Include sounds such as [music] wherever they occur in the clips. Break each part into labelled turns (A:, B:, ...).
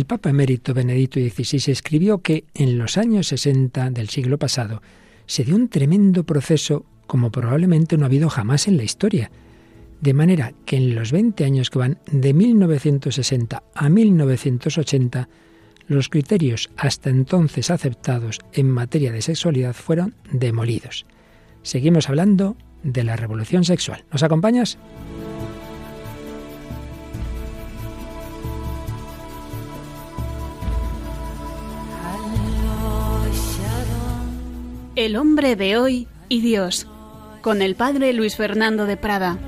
A: El Papa emérito Benedicto XVI escribió que en los años 60 del siglo pasado se dio un tremendo proceso como probablemente no ha habido jamás en la historia. De manera que en los 20 años que van de 1960 a 1980, los criterios hasta entonces aceptados en materia de sexualidad fueron demolidos. Seguimos hablando de la revolución sexual. ¿Nos acompañas?
B: El hombre de hoy y Dios, con el padre Luis Fernando de Prada.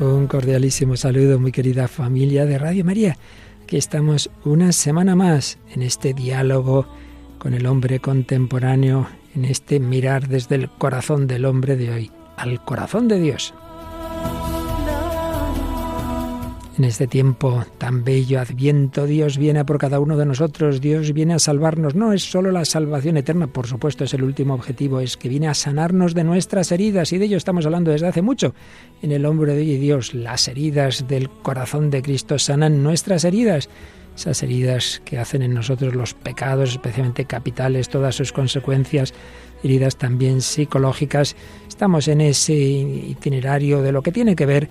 A: Un cordialísimo saludo, muy querida familia de Radio María. Aquí estamos una semana más en este diálogo con el hombre contemporáneo, en este mirar desde el corazón del hombre de hoy al corazón de Dios. En este tiempo tan bello, adviento, Dios viene por cada uno de nosotros, Dios viene a salvarnos. No es solo la salvación eterna, por supuesto, es el último objetivo, es que viene a sanarnos de nuestras heridas, y de ello estamos hablando desde hace mucho. En el hombre de Dios, las heridas del corazón de Cristo sanan nuestras heridas esas heridas que hacen en nosotros los pecados, especialmente capitales, todas sus consecuencias, heridas también psicológicas. Estamos en ese itinerario de lo que tiene que ver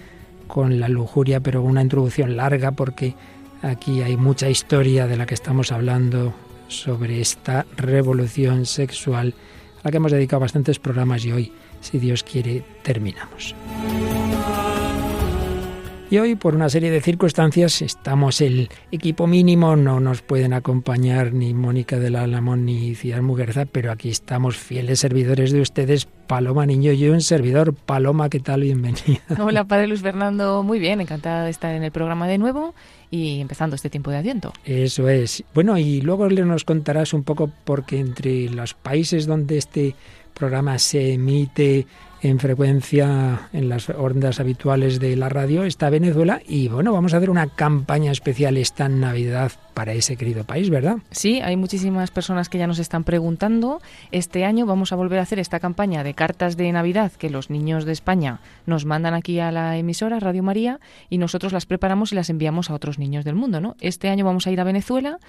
A: con la lujuria, pero una introducción larga porque aquí hay mucha historia de la que estamos hablando sobre esta revolución sexual a la que hemos dedicado bastantes programas y hoy, si Dios quiere, terminamos. Y hoy, por una serie de circunstancias, estamos el equipo mínimo, no nos pueden acompañar ni Mónica del Alamón ni Ciudad Muguerza, pero aquí estamos fieles servidores de ustedes, Paloma Niño y un servidor. Paloma, ¿qué tal? Bienvenida.
C: Hola, Padre Luis Fernando, muy bien, encantada de estar en el programa de nuevo y empezando este tiempo de Adviento.
A: Eso es. Bueno, y luego nos contarás un poco, porque entre los países donde este programa se emite en frecuencia en las ondas habituales de la radio está Venezuela. Y bueno, vamos a hacer una campaña especial esta Navidad para ese querido país, ¿verdad?
C: Sí, hay muchísimas personas que ya nos están preguntando. Este año vamos a volver a hacer esta campaña de cartas de Navidad que los niños de España nos mandan aquí a la emisora Radio María y nosotros las preparamos y las enviamos a otros niños del mundo, ¿no? Este año vamos a ir a Venezuela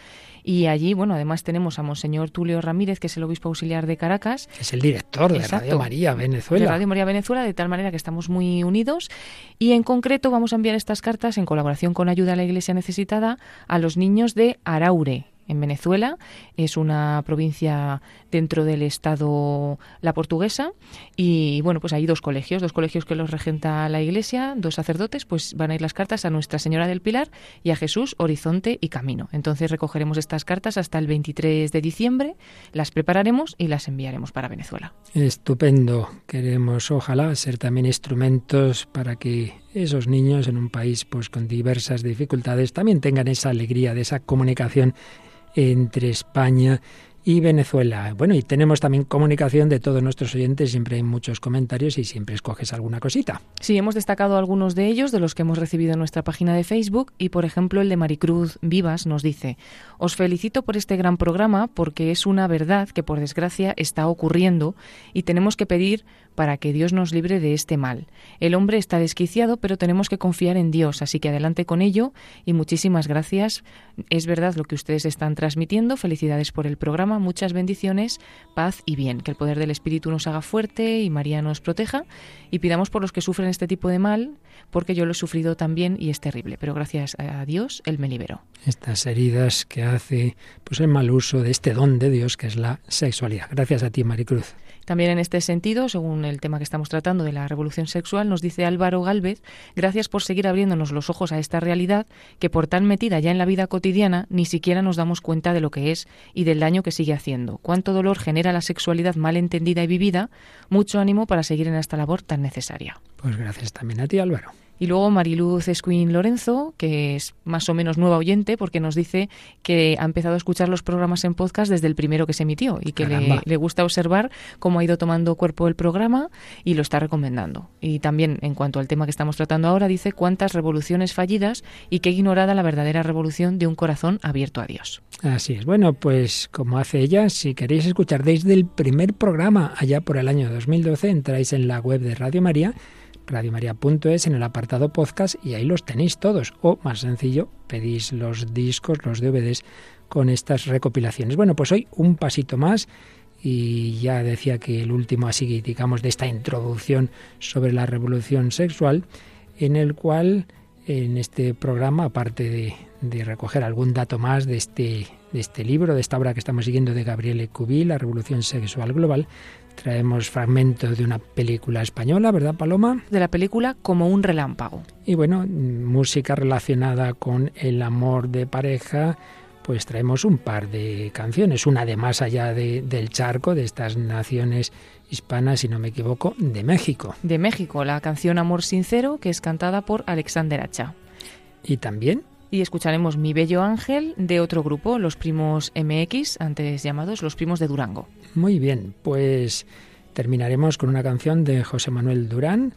C: y allí, bueno, además tenemos a Monseñor Tulio Ramírez, que es el obispo auxiliar de Caracas.
A: Es el director de Radio María Venezuela.
C: De Radio María Venezuela, de tal manera que estamos muy unidos. Y en concreto vamos a enviar estas cartas en colaboración con Ayuda a la Iglesia Necesitada a los niños de Araure, en Venezuela. Es una provincia dentro del Estado la portuguesa. Y bueno, pues hay dos colegios, dos colegios que los regenta la Iglesia, dos sacerdotes, pues van a ir las cartas a Nuestra Señora del Pilar y a Jesús, Horizonte y Camino. Entonces recogeremos estas cartas hasta el 23 de diciembre, las prepararemos y las enviaremos para Venezuela.
A: Estupendo. Queremos, ojalá, ser también instrumentos para que esos niños en un país pues con diversas dificultades también tengan esa alegría de esa comunicación entre España y Venezuela. Bueno, y tenemos también comunicación de todos nuestros oyentes, siempre hay muchos comentarios y siempre escoges alguna cosita.
C: Sí, hemos destacado algunos de ellos, de los que hemos recibido en nuestra página de Facebook, y por ejemplo el de Maricruz Vivas nos dice, os felicito por este gran programa porque es una verdad que por desgracia está ocurriendo y tenemos que pedir para que Dios nos libre de este mal. El hombre está desquiciado, pero tenemos que confiar en Dios, así que adelante con ello y muchísimas gracias. Es verdad lo que ustedes están transmitiendo. Felicidades por el programa, muchas bendiciones, paz y bien. Que el poder del Espíritu nos haga fuerte y María nos proteja y pidamos por los que sufren este tipo de mal, porque yo lo he sufrido también y es terrible, pero gracias a Dios Él me liberó.
A: Estas heridas que hace pues el mal uso de este don de Dios que es la sexualidad. Gracias a ti, Maricruz.
C: También en este sentido, según el tema que estamos tratando de la revolución sexual, nos dice Álvaro Galvez, gracias por seguir abriéndonos los ojos a esta realidad que por tan metida ya en la vida cotidiana ni siquiera nos damos cuenta de lo que es y del daño que sigue haciendo. Cuánto dolor genera la sexualidad mal entendida y vivida. Mucho ánimo para seguir en esta labor tan necesaria.
A: Pues gracias también a ti, Álvaro.
C: Y luego Mariluz Escuín Lorenzo, que es más o menos nueva oyente, porque nos dice que ha empezado a escuchar los programas en podcast desde el primero que se emitió y que le, gusta observar cómo ha ido tomando cuerpo el programa y lo está recomendando. Y también, en cuanto al tema que estamos tratando ahora, dice cuántas revoluciones fallidas y qué ignorada la verdadera revolución de un corazón abierto a Dios.
A: Así es. Bueno, pues como hace ella, si queréis escuchar desde el primer programa, allá por el año 2012, entráis en la web de Radio María radiomaria.es en el apartado podcast y ahí los tenéis todos. O más sencillo, pedís los discos, los DVDs con estas recopilaciones. Bueno, pues hoy un pasito más y ya decía que el último así digamos de esta introducción sobre la revolución sexual en el cual en este programa aparte de, de recoger algún dato más de este de este libro, de esta obra que estamos siguiendo de Gabriele Cubi, La Revolución Sexual Global, traemos fragmentos de una película española, ¿verdad, Paloma?
C: De la película Como un relámpago.
A: Y bueno, música relacionada con el amor de pareja, pues traemos un par de canciones, una de más allá del charco, de estas naciones hispanas, si no me equivoco, de México.
C: De México, la canción Amor Sincero, que es cantada por Alexander Hacha.
A: Y también
C: y escucharemos Mi Bello Ángel de otro grupo, los primos MX, antes llamados los primos de Durango.
A: Muy bien, pues terminaremos con una canción de José Manuel Durán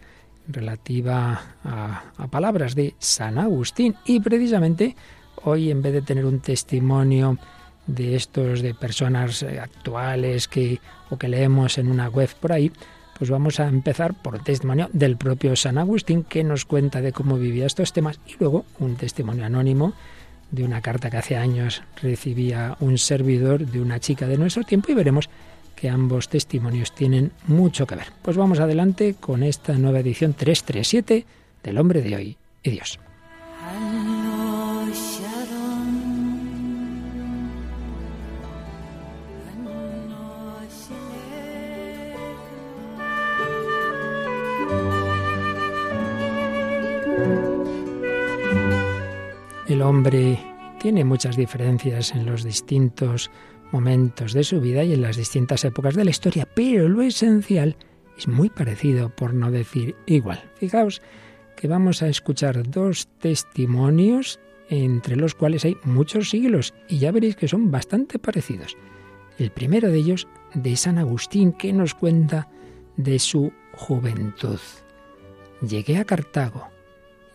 A: relativa a, a palabras de San Agustín y precisamente hoy en vez de tener un testimonio de estos de personas eh, actuales que o que leemos en una web por ahí, pues vamos a empezar por testimonio del propio San Agustín que nos cuenta de cómo vivía estos temas y luego un testimonio anónimo de una carta que hace años recibía un servidor de una chica de nuestro tiempo y veremos que ambos testimonios tienen mucho que ver. Pues vamos adelante con esta nueva edición 337 del hombre de hoy y Dios. Hombre tiene muchas diferencias en los distintos momentos de su vida y en las distintas épocas de la historia, pero lo esencial es muy parecido, por no decir igual. Fijaos que vamos a escuchar dos testimonios entre los cuales hay muchos siglos y ya veréis que son bastante parecidos. El primero de ellos de San Agustín que nos cuenta de su juventud. Llegué a Cartago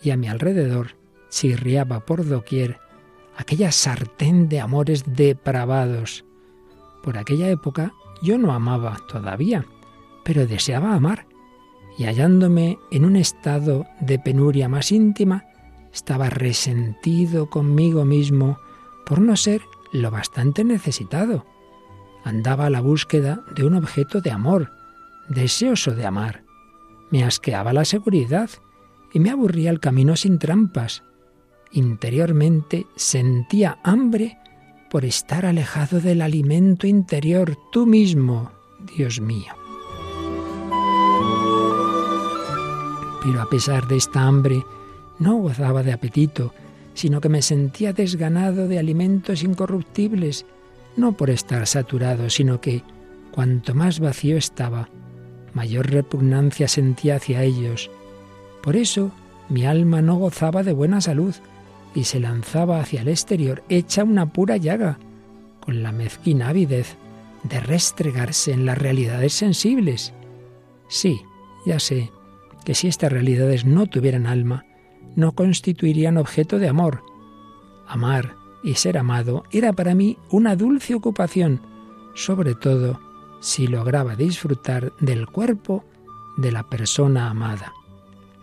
A: y a mi alrededor chirriaba por doquier aquella sartén de amores depravados. Por aquella época yo no amaba todavía, pero deseaba amar, y hallándome en un estado de penuria más íntima, estaba resentido conmigo mismo por no ser lo bastante necesitado. Andaba a la búsqueda de un objeto de amor, deseoso de amar. Me asqueaba la seguridad y me aburría el camino sin trampas, Interiormente sentía hambre por estar alejado del alimento interior, tú mismo, Dios mío. Pero a pesar de esta hambre, no gozaba de apetito, sino que me sentía desganado de alimentos incorruptibles, no por estar saturado, sino que cuanto más vacío estaba, mayor repugnancia sentía hacia ellos. Por eso mi alma no gozaba de buena salud, y se lanzaba hacia el exterior hecha una pura llaga, con la mezquina avidez de restregarse en las realidades sensibles. Sí, ya sé que si estas realidades no tuvieran alma, no constituirían objeto de amor. Amar y ser amado era para mí una dulce ocupación, sobre todo si lograba disfrutar del cuerpo de la persona amada.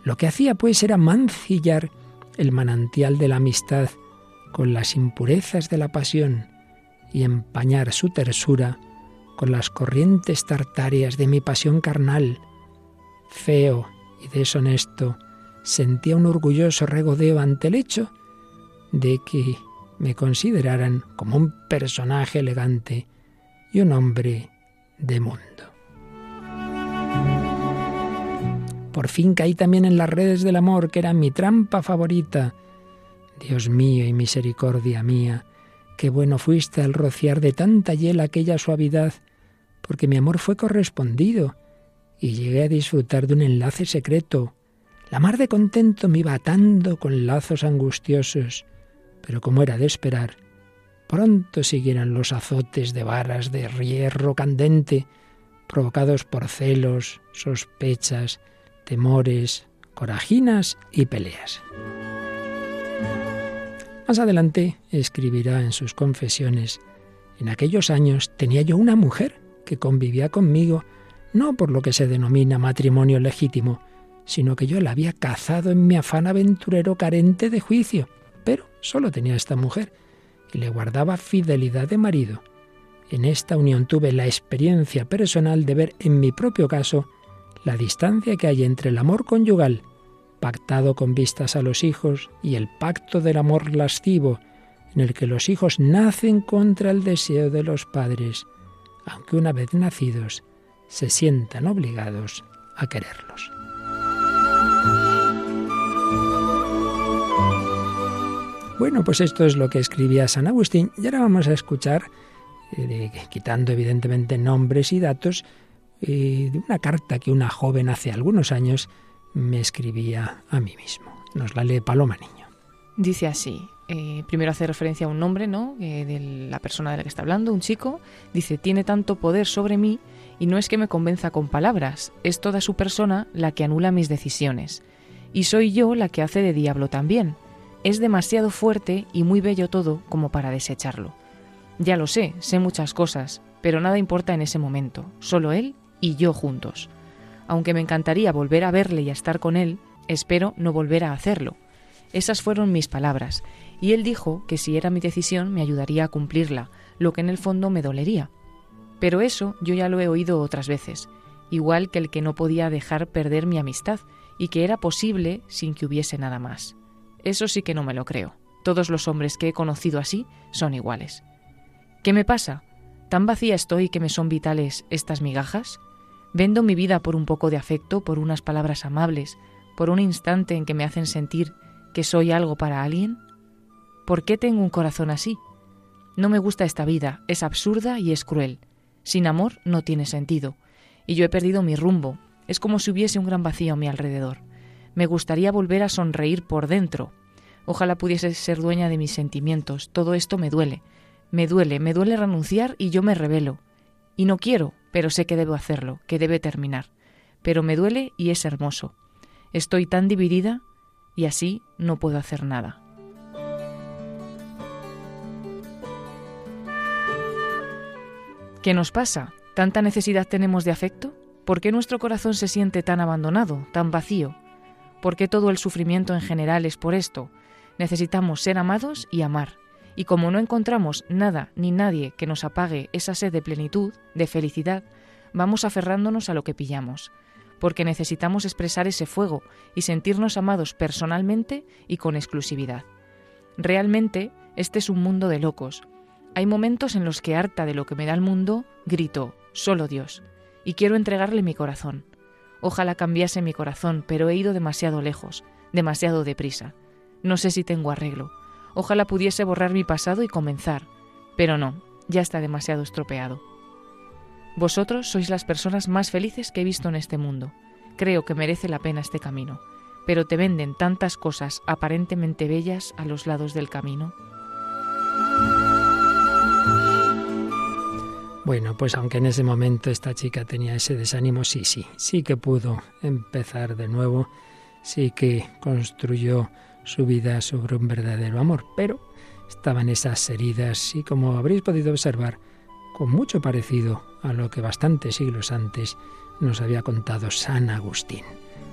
A: Lo que hacía pues era mancillar el manantial de la amistad con las impurezas de la pasión y empañar su tersura con las corrientes tartáreas de mi pasión carnal. Feo y deshonesto, sentía un orgulloso regodeo ante el hecho de que me consideraran como un personaje elegante y un hombre de mundo. Por fin caí también en las redes del amor, que era mi trampa favorita. Dios mío y misericordia mía, qué bueno fuiste al rociar de tanta hiel aquella suavidad, porque mi amor fue correspondido y llegué a disfrutar de un enlace secreto. La mar de contento me iba atando con lazos angustiosos, pero como era de esperar, pronto siguieron los azotes de varas de hierro candente, provocados por celos, sospechas, temores, corajinas y peleas. Más adelante escribirá en sus confesiones, en aquellos años tenía yo una mujer que convivía conmigo no por lo que se denomina matrimonio legítimo, sino que yo la había cazado en mi afán aventurero carente de juicio. Pero solo tenía esta mujer y le guardaba fidelidad de marido. En esta unión tuve la experiencia personal de ver en mi propio caso la distancia que hay entre el amor conyugal, pactado con vistas a los hijos, y el pacto del amor lascivo, en el que los hijos nacen contra el deseo de los padres, aunque una vez nacidos se sientan obligados a quererlos. Bueno, pues esto es lo que escribía San Agustín y ahora vamos a escuchar, eh, quitando evidentemente nombres y datos, eh, de una carta que una joven hace algunos años me escribía a mí mismo. Nos la lee Paloma Niño.
C: Dice así, eh, primero hace referencia a un nombre, ¿no? de la persona de la que está hablando, un chico. Dice, tiene tanto poder sobre mí y no es que me convenza con palabras, es toda su persona la que anula mis decisiones. Y soy yo la que hace de diablo también. Es demasiado fuerte y muy bello todo como para desecharlo. Ya lo sé, sé muchas cosas, pero nada importa en ese momento, solo él y yo juntos. Aunque me encantaría volver a verle y a estar con él, espero no volver a hacerlo. Esas fueron mis palabras, y él dijo que si era mi decisión me ayudaría a cumplirla, lo que en el fondo me dolería. Pero eso yo ya lo he oído otras veces, igual que el que no podía dejar perder mi amistad y que era posible sin que hubiese nada más. Eso sí que no me lo creo. Todos los hombres que he conocido así son iguales. ¿Qué me pasa? ¿Tan vacía estoy que me son vitales estas migajas? ¿Vendo mi vida por un poco de afecto, por unas palabras amables, por un instante en que me hacen sentir que soy algo para alguien? ¿Por qué tengo un corazón así? No me gusta esta vida, es absurda y es cruel. Sin amor no tiene sentido. Y yo he perdido mi rumbo. Es como si hubiese un gran vacío a mi alrededor. Me gustaría volver a sonreír por dentro. Ojalá pudiese ser dueña de mis sentimientos. Todo esto me duele. Me duele, me duele renunciar y yo me revelo. Y no quiero, pero sé que debo hacerlo, que debe terminar. Pero me duele y es hermoso. Estoy tan dividida y así no puedo hacer nada. ¿Qué nos pasa? ¿Tanta necesidad tenemos de afecto? ¿Por qué nuestro corazón se siente tan abandonado, tan vacío? ¿Por qué todo el sufrimiento en general es por esto? Necesitamos ser amados y amar. Y como no encontramos nada ni nadie que nos apague esa sed de plenitud, de felicidad, vamos aferrándonos a lo que pillamos, porque necesitamos expresar ese fuego y sentirnos amados personalmente y con exclusividad. Realmente, este es un mundo de locos. Hay momentos en los que harta de lo que me da el mundo, grito, solo Dios, y quiero entregarle mi corazón. Ojalá cambiase mi corazón, pero he ido demasiado lejos, demasiado deprisa. No sé si tengo arreglo. Ojalá pudiese borrar mi pasado y comenzar, pero no, ya está demasiado estropeado. Vosotros sois las personas más felices que he visto en este mundo. Creo que merece la pena este camino, pero te venden tantas cosas aparentemente bellas a los lados del camino.
A: Bueno, pues aunque en ese momento esta chica tenía ese desánimo, sí, sí, sí que pudo empezar de nuevo, sí que construyó su vida sobre un verdadero amor, pero estaban esas heridas y como habréis podido observar, con mucho parecido a lo que bastantes siglos antes nos había contado San Agustín.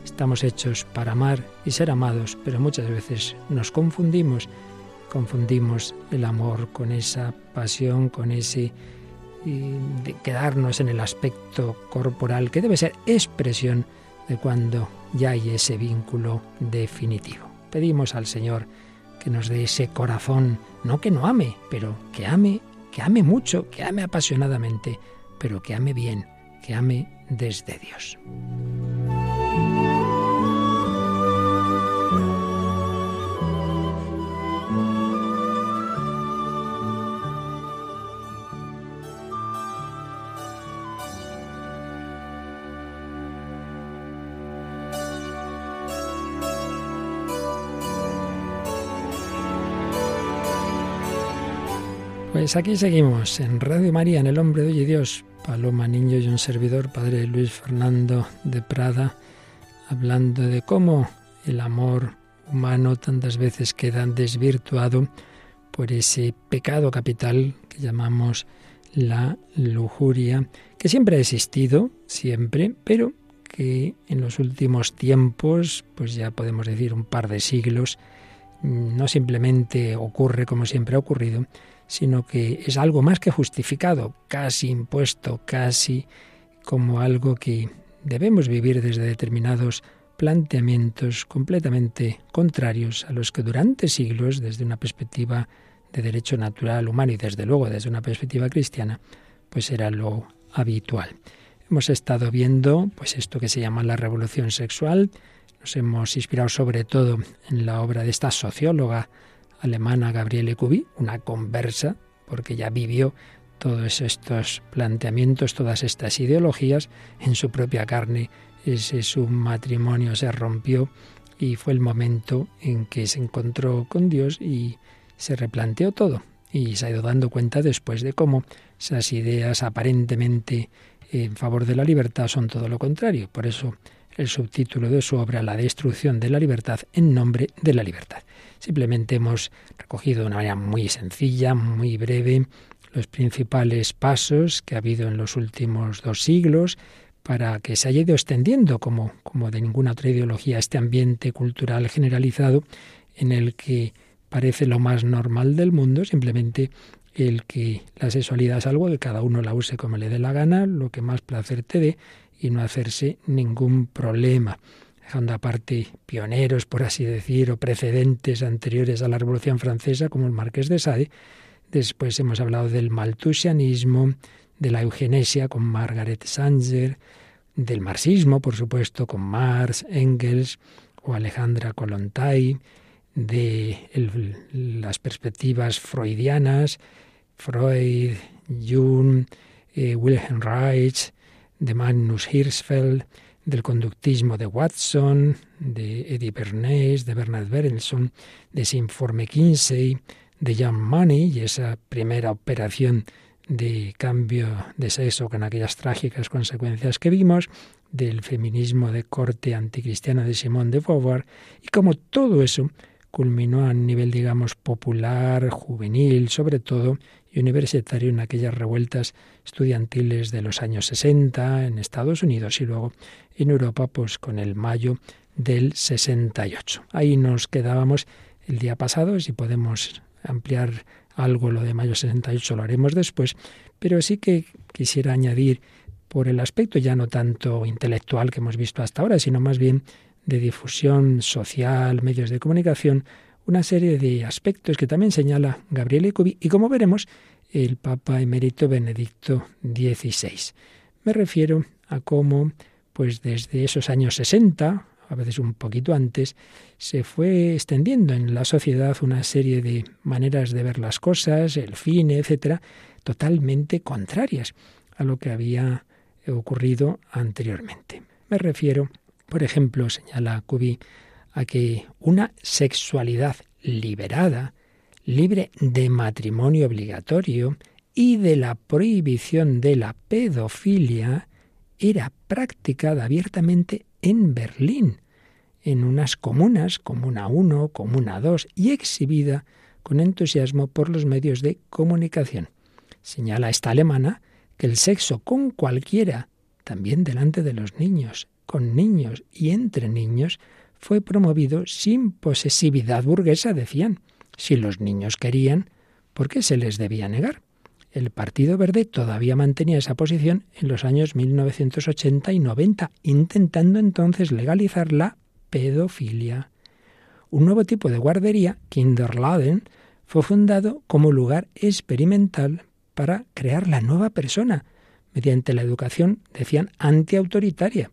A: Estamos hechos para amar y ser amados, pero muchas veces nos confundimos, confundimos el amor con esa pasión, con ese de quedarnos en el aspecto corporal que debe ser expresión de cuando ya hay ese vínculo definitivo. Pedimos al Señor que nos dé ese corazón, no que no ame, pero que ame, que ame mucho, que ame apasionadamente, pero que ame bien, que ame desde Dios. Pues aquí seguimos en Radio María, en El Hombre de Hoy Dios. Paloma Niño y un servidor, Padre Luis Fernando de Prada, hablando de cómo el amor humano tantas veces queda desvirtuado por ese pecado capital que llamamos la lujuria, que siempre ha existido, siempre, pero que en los últimos tiempos, pues ya podemos decir un par de siglos, no simplemente ocurre como siempre ha ocurrido, sino que es algo más que justificado, casi impuesto, casi como algo que debemos vivir desde determinados planteamientos completamente contrarios a los que durante siglos, desde una perspectiva de derecho natural humano y desde luego desde una perspectiva cristiana, pues era lo habitual. Hemos estado viendo pues esto que se llama la revolución sexual, nos hemos inspirado sobre todo en la obra de esta socióloga alemana Gabriele Cuby, una conversa, porque ya vivió todos estos planteamientos, todas estas ideologías en su propia carne. Ese su matrimonio se rompió y fue el momento en que se encontró con Dios y se replanteó todo. Y se ha ido dando cuenta después de cómo esas ideas aparentemente en favor de la libertad son todo lo contrario. Por eso el subtítulo de su obra, La destrucción de la libertad en nombre de la libertad. Simplemente hemos recogido de una manera muy sencilla, muy breve, los principales pasos que ha habido en los últimos dos siglos para que se haya ido extendiendo, como, como de ninguna otra ideología, este ambiente cultural generalizado en el que parece lo más normal del mundo, simplemente el que la sexualidad es algo que cada uno la use como le dé la gana, lo que más placer te dé, y no hacerse ningún problema dejando aparte pioneros, por así decir, o precedentes anteriores a la Revolución Francesa, como el Marqués de Sade. Después hemos hablado del malthusianismo, de la eugenesia con Margaret Sanger, del marxismo, por supuesto, con Marx, Engels o Alejandra Kolontai, de las perspectivas freudianas, Freud, Jung, eh, Wilhelm Reich, de Magnus Hirschfeld, del conductismo de Watson, de Eddie Bernays, de Bernard Berenson, de ese informe Kinsey, de John Money y esa primera operación de cambio de sexo con aquellas trágicas consecuencias que vimos, del feminismo de corte anticristiano de Simone de Beauvoir, y como todo eso culminó a nivel, digamos, popular, juvenil, sobre todo, y universitario en aquellas revueltas estudiantiles de los años 60 en Estados Unidos y luego en Europa, pues con el mayo del 68. Ahí nos quedábamos el día pasado, si podemos ampliar algo lo de mayo 68 lo haremos después, pero sí que quisiera añadir por el aspecto ya no tanto intelectual que hemos visto hasta ahora, sino más bien de difusión social, medios de comunicación, una serie de aspectos que también señala Gabriel Cubi y como veremos el Papa emérito Benedicto XVI. Me refiero a cómo, pues desde esos años 60, a veces un poquito antes, se fue extendiendo en la sociedad una serie de maneras de ver las cosas, el cine, etcétera, totalmente contrarias a lo que había ocurrido anteriormente. Me refiero, por ejemplo, señala Cubi, a que una sexualidad liberada, libre de matrimonio obligatorio y de la prohibición de la pedofilia, era practicada abiertamente en Berlín, en unas comunas, Comuna 1, Comuna 2, y exhibida con entusiasmo por los medios de comunicación. Señala esta alemana que el sexo con cualquiera, también delante de los niños, con niños y entre niños, fue promovido sin posesividad burguesa, decían. Si los niños querían, ¿por qué se les debía negar? El Partido Verde todavía mantenía esa posición en los años 1980 y 90, intentando entonces legalizar la pedofilia. Un nuevo tipo de guardería, Kinderladen, fue fundado como lugar experimental para crear la nueva persona, mediante la educación, decían, antiautoritaria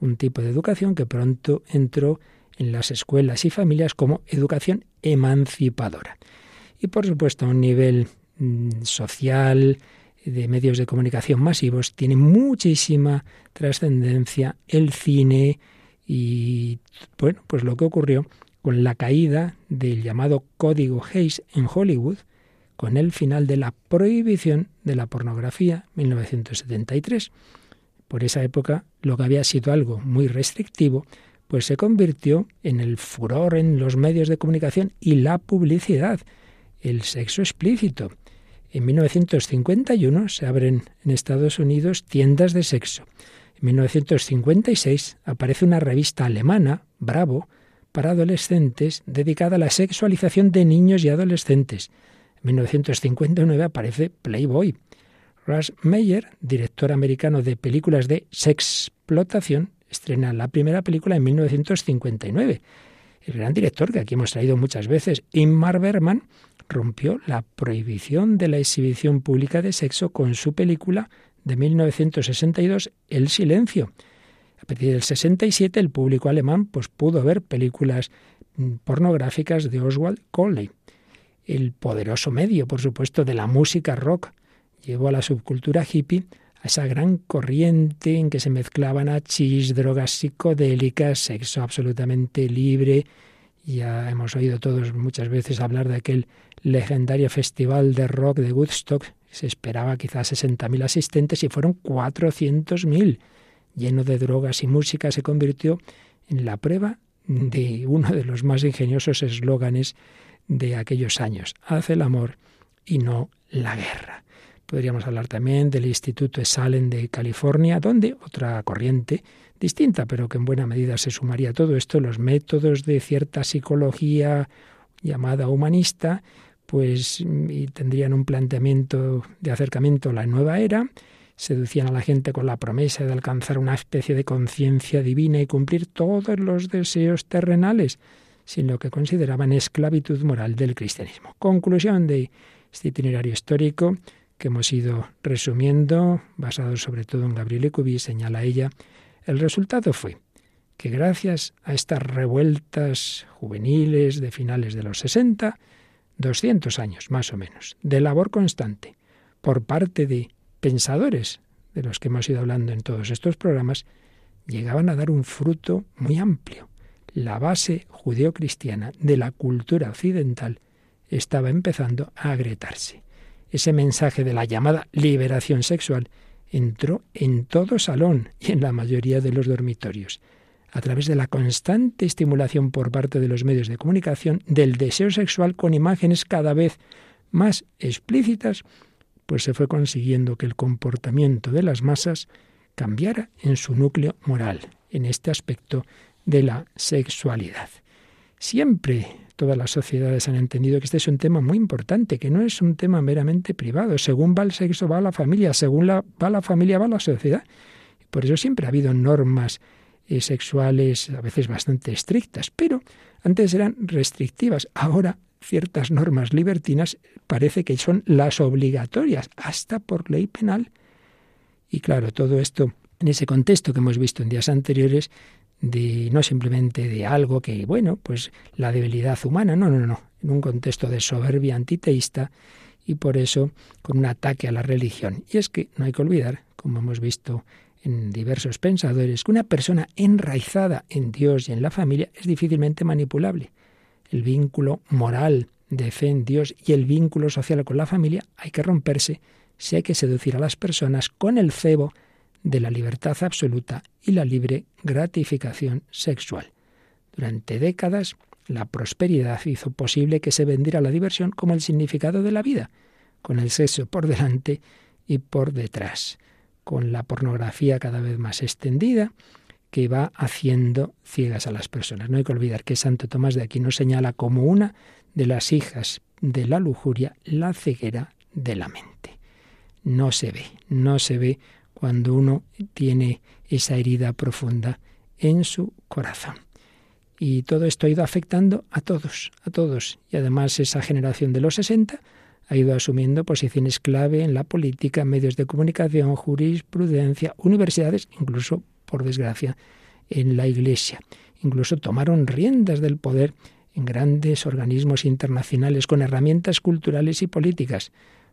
A: un tipo de educación que pronto entró en las escuelas y familias como educación emancipadora. Y por supuesto, a un nivel mm, social, de medios de comunicación masivos, tiene muchísima trascendencia el cine y, bueno, pues lo que ocurrió con la caída del llamado Código Hayes en Hollywood, con el final de la prohibición de la pornografía, 1973. Por esa época, lo que había sido algo muy restrictivo, pues se convirtió en el furor en los medios de comunicación y la publicidad, el sexo explícito. En 1951 se abren en Estados Unidos tiendas de sexo. En En 1956 aparece una revista alemana, Bravo, para adolescentes dedicada a la sexualización de niños y adolescentes. En 1959 aparece Playboy. Russ Meyer, director americano de películas de sexplotación, estrena la primera película en 1959. El gran director que aquí hemos traído muchas veces, Ingmar Bergman, rompió la prohibición de la exhibición pública de sexo con su película de 1962, El silencio. A partir del 67 el público alemán pues, pudo ver películas mm, pornográficas de Oswald Coley. El poderoso medio, por supuesto, de la música rock llevó a la subcultura hippie a esa gran corriente en que se mezclaban hachís, drogas psicodélicas, sexo absolutamente libre. Ya hemos oído todos muchas veces hablar de aquel legendario festival de rock de Woodstock. Se esperaba quizás 60.000 asistentes y fueron 400.000. Lleno de drogas y música se convirtió en la prueba de uno de los más ingeniosos eslóganes de aquellos años. Haz el amor y no la guerra. Podríamos hablar también del Instituto Esalen de California, donde otra corriente distinta, pero que en buena medida se sumaría a todo esto, los métodos de cierta psicología llamada humanista, pues y tendrían un planteamiento de acercamiento a la nueva era, seducían a la gente con la promesa de alcanzar una especie de conciencia divina y cumplir todos los deseos terrenales, sin lo que consideraban esclavitud moral del cristianismo. Conclusión de este itinerario histórico que hemos ido resumiendo, basado sobre todo en Gabriele Cubi, señala ella, el resultado fue que gracias a estas revueltas juveniles de finales de los 60, 200 años más o menos, de labor constante por parte de pensadores de los que hemos ido hablando en todos estos programas, llegaban a dar un fruto muy amplio. La base judeocristiana de la cultura occidental estaba empezando a agrietarse. Ese mensaje de la llamada liberación sexual entró en todo salón y en la mayoría de los dormitorios a través de la constante estimulación por parte de los medios de comunicación del deseo sexual con imágenes cada vez más explícitas, pues se fue consiguiendo que el comportamiento de las masas cambiara en su núcleo moral, en este aspecto de la sexualidad. Siempre todas las sociedades han entendido que este es un tema muy importante, que no es un tema meramente privado. Según va el sexo, va la familia, según la, va la familia, va la sociedad. Por eso siempre ha habido normas eh, sexuales a veces bastante estrictas, pero antes eran restrictivas. Ahora ciertas normas libertinas parece que son las obligatorias, hasta por ley penal. Y claro, todo esto en ese contexto que hemos visto en días anteriores, de no simplemente de algo que, bueno, pues la debilidad humana, no, no, no, en un contexto de soberbia antiteísta y por eso con un ataque a la religión. Y es que no hay que olvidar, como hemos visto en diversos pensadores que una persona enraizada en Dios y en la familia es difícilmente manipulable. El vínculo moral de fe en Dios y el vínculo social con la familia hay que romperse si hay que seducir a las personas con el cebo de la libertad absoluta y la libre gratificación sexual. Durante décadas, la prosperidad hizo posible que se vendiera la diversión como el significado de la vida, con el sexo por delante y por detrás con la pornografía cada vez más extendida, que va haciendo ciegas a las personas. No hay que olvidar que Santo Tomás de Aquino señala como una de las hijas de la lujuria la ceguera de la mente. No se ve, no se ve cuando uno tiene esa herida profunda en su corazón. Y todo esto ha ido afectando a todos, a todos. Y además esa generación de los 60 ha ido asumiendo posiciones clave en la política, medios de comunicación, jurisprudencia, universidades, incluso, por desgracia, en la Iglesia. Incluso tomaron riendas del poder en grandes organismos internacionales con herramientas culturales y políticas.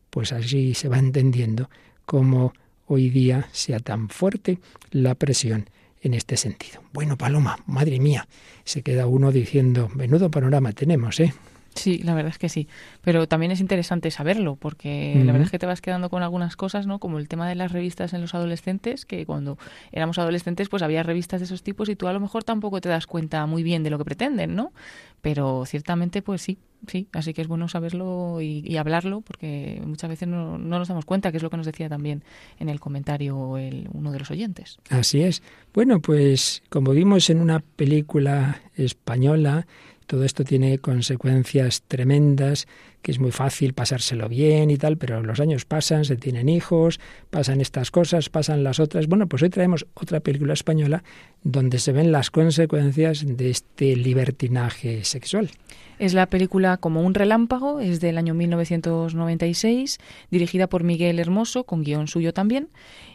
A: Pues así se va entendiendo cómo hoy día sea tan fuerte la presión en este sentido. Bueno, Paloma, madre mía, se queda uno diciendo, menudo panorama tenemos, ¿eh?
C: Sí, la verdad es que sí. Pero también es interesante saberlo, porque la verdad es que te vas quedando con algunas cosas, ¿no? Como el tema de las revistas en los adolescentes, que cuando éramos adolescentes, pues había revistas de esos tipos y tú a lo mejor tampoco te das cuenta muy bien de lo que pretenden, ¿no? Pero ciertamente, pues sí, sí. Así que es bueno saberlo y, hablarlo, porque muchas veces no, no, nos damos cuenta, que es lo que nos decía también en el comentario el, uno de los oyentes.
A: Así es. Bueno, pues como vimos en una película española, todo esto tiene consecuencias tremendas, que es muy fácil pasárselo bien y tal, pero los años pasan, se tienen hijos, pasan estas cosas, pasan las otras. Bueno, pues hoy traemos otra película española donde se ven las consecuencias de este libertinaje sexual.
C: Es la película Como un relámpago, es del año 1996, dirigida por Miguel Hermoso, con guion suyo también.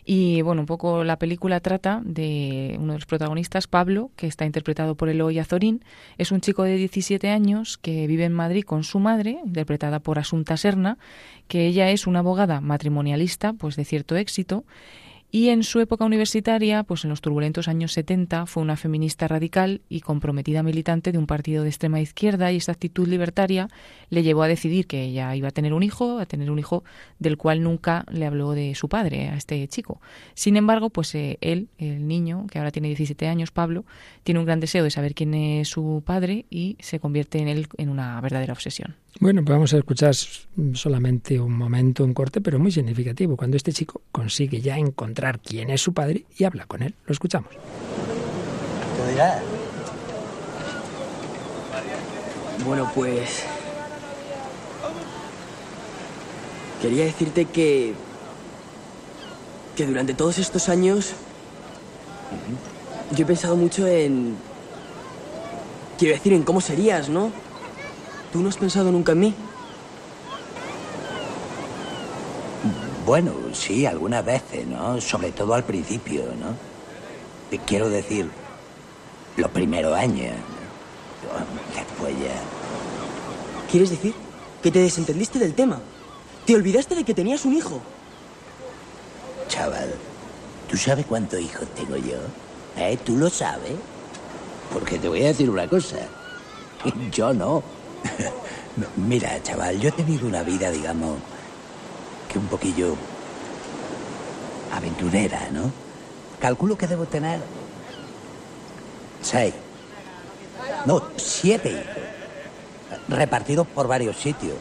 C: Y bueno, un poco la película trata de uno de los protagonistas, Pablo, que está interpretado por Eloy Azorín. Es un chico de 17 años que vive en Madrid con su madre, interpretada por Asunta Serna, que ella es una abogada matrimonialista, pues de cierto éxito y en su época universitaria, pues en los turbulentos años 70, fue una feminista radical y comprometida militante de un partido de extrema izquierda y esta actitud libertaria le llevó a decidir que ella iba a tener un hijo, a tener un hijo del cual nunca le habló de su padre, a este chico. Sin embargo, pues eh, él, el niño, que ahora tiene 17 años, Pablo, tiene un gran deseo de saber quién es su padre y se convierte en él en una verdadera obsesión.
A: Bueno, pues vamos a escuchar solamente un momento, un corte, pero muy significativo, cuando este chico consigue ya encontrar quién es su padre y habla con él. Lo escuchamos.
D: Bueno, pues... Quería decirte que... que durante todos estos años... Yo he pensado mucho en... Quiero decir, en cómo serías, ¿no? ¿Tú no has pensado nunca en mí?
E: Bueno, sí, algunas veces, ¿no? Sobre todo al principio, ¿no? Quiero decir, los primeros años. Después ya.
D: ¿Quieres decir que te desentendiste del tema? ¿Te olvidaste de que tenías un hijo?
E: Chaval, ¿tú sabes cuántos hijos tengo yo? ¿Eh? ¿Tú lo sabes? Porque te voy a decir una cosa. [laughs] Yo no. [laughs] mira, chaval, yo he tenido una vida, digamos, que un poquillo aventurera, ¿no? Calculo que debo tener seis, no, siete repartidos por varios sitios.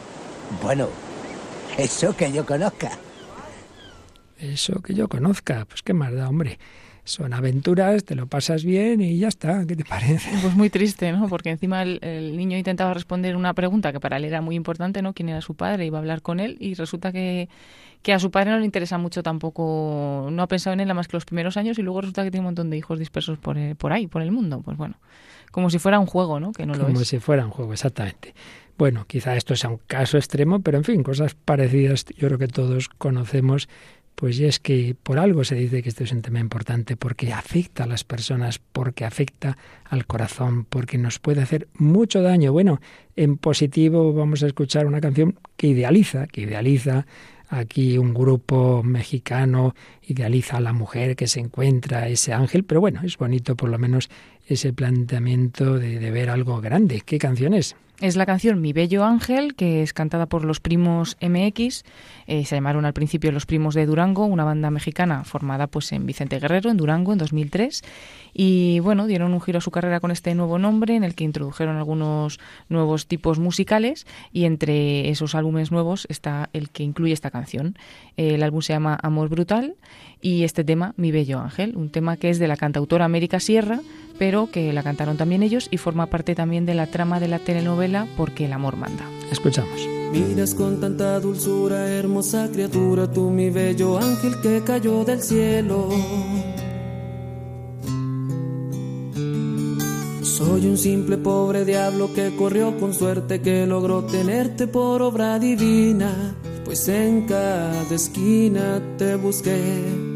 E: Bueno, eso que yo conozca.
A: Eso que yo conozca, pues qué más da, hombre son aventuras, te lo pasas bien y ya está. ¿Qué te parece?
C: Pues muy triste, ¿no? Porque encima el, niño intentaba responder una pregunta que para él era muy importante, ¿no? ¿Quién era su padre? Iba a hablar con él y resulta que, que a su padre no le interesa mucho tampoco, no ha pensado en él más que los primeros años y luego resulta que tiene un montón de hijos dispersos por, eh, por ahí, por el mundo. Pues bueno, como si fuera un juego, ¿no? Que no
A: lo
C: es.
A: Como si fuera un juego, exactamente. Bueno, quizá esto sea un caso extremo, pero en fin, cosas parecidas yo creo que todos conocemos pues es que por algo se dice que este es un tema importante, porque afecta a las personas, porque afecta al corazón, porque nos puede hacer mucho daño. Bueno, en positivo vamos a escuchar una canción que idealiza, que idealiza aquí un grupo mexicano, idealiza a la mujer que se encuentra, ese ángel, pero bueno, es bonito por lo menos ese planteamiento de, de ver algo grande. ¿Qué canción es?
C: Es la canción Mi Bello Ángel, que es cantada por los primos MX. Eh, se llamaron al principio los primos de Durango, una banda mexicana formada pues en Vicente Guerrero, en Durango, en 2003. Y bueno, dieron un giro a su carrera con este nuevo nombre, en el que introdujeron algunos nuevos tipos musicales. Y entre esos álbumes nuevos está el que incluye esta canción. El álbum se llama Amor Brutal y este tema, Mi Bello Ángel, un tema que es de la cantautora América Sierra, pero que la cantaron también ellos y forma parte también de la trama de la telenovela Porque el amor manda.
A: Escuchamos.
F: Miras con tanta dulzura, hermosa criatura, tú mi bello ángel que cayó del cielo. Soy un simple pobre diablo que corrió con suerte, que logró tenerte por obra divina, pues en cada esquina te busqué.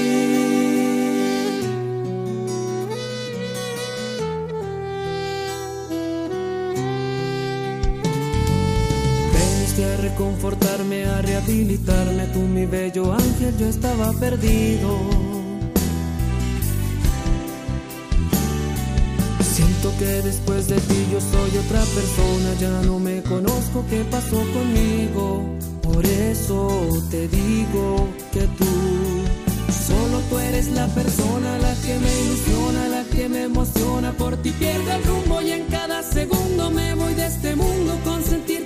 G: Confortarme, a rehabilitarme, tú mi bello ángel, yo estaba perdido. Siento que después de ti yo soy otra persona, ya no me conozco qué pasó conmigo. Por eso te digo que tú, solo tú eres la persona, la que me ilusiona, la que me emociona. Por ti pierdo el rumbo y en cada segundo me voy de este mundo con sentirte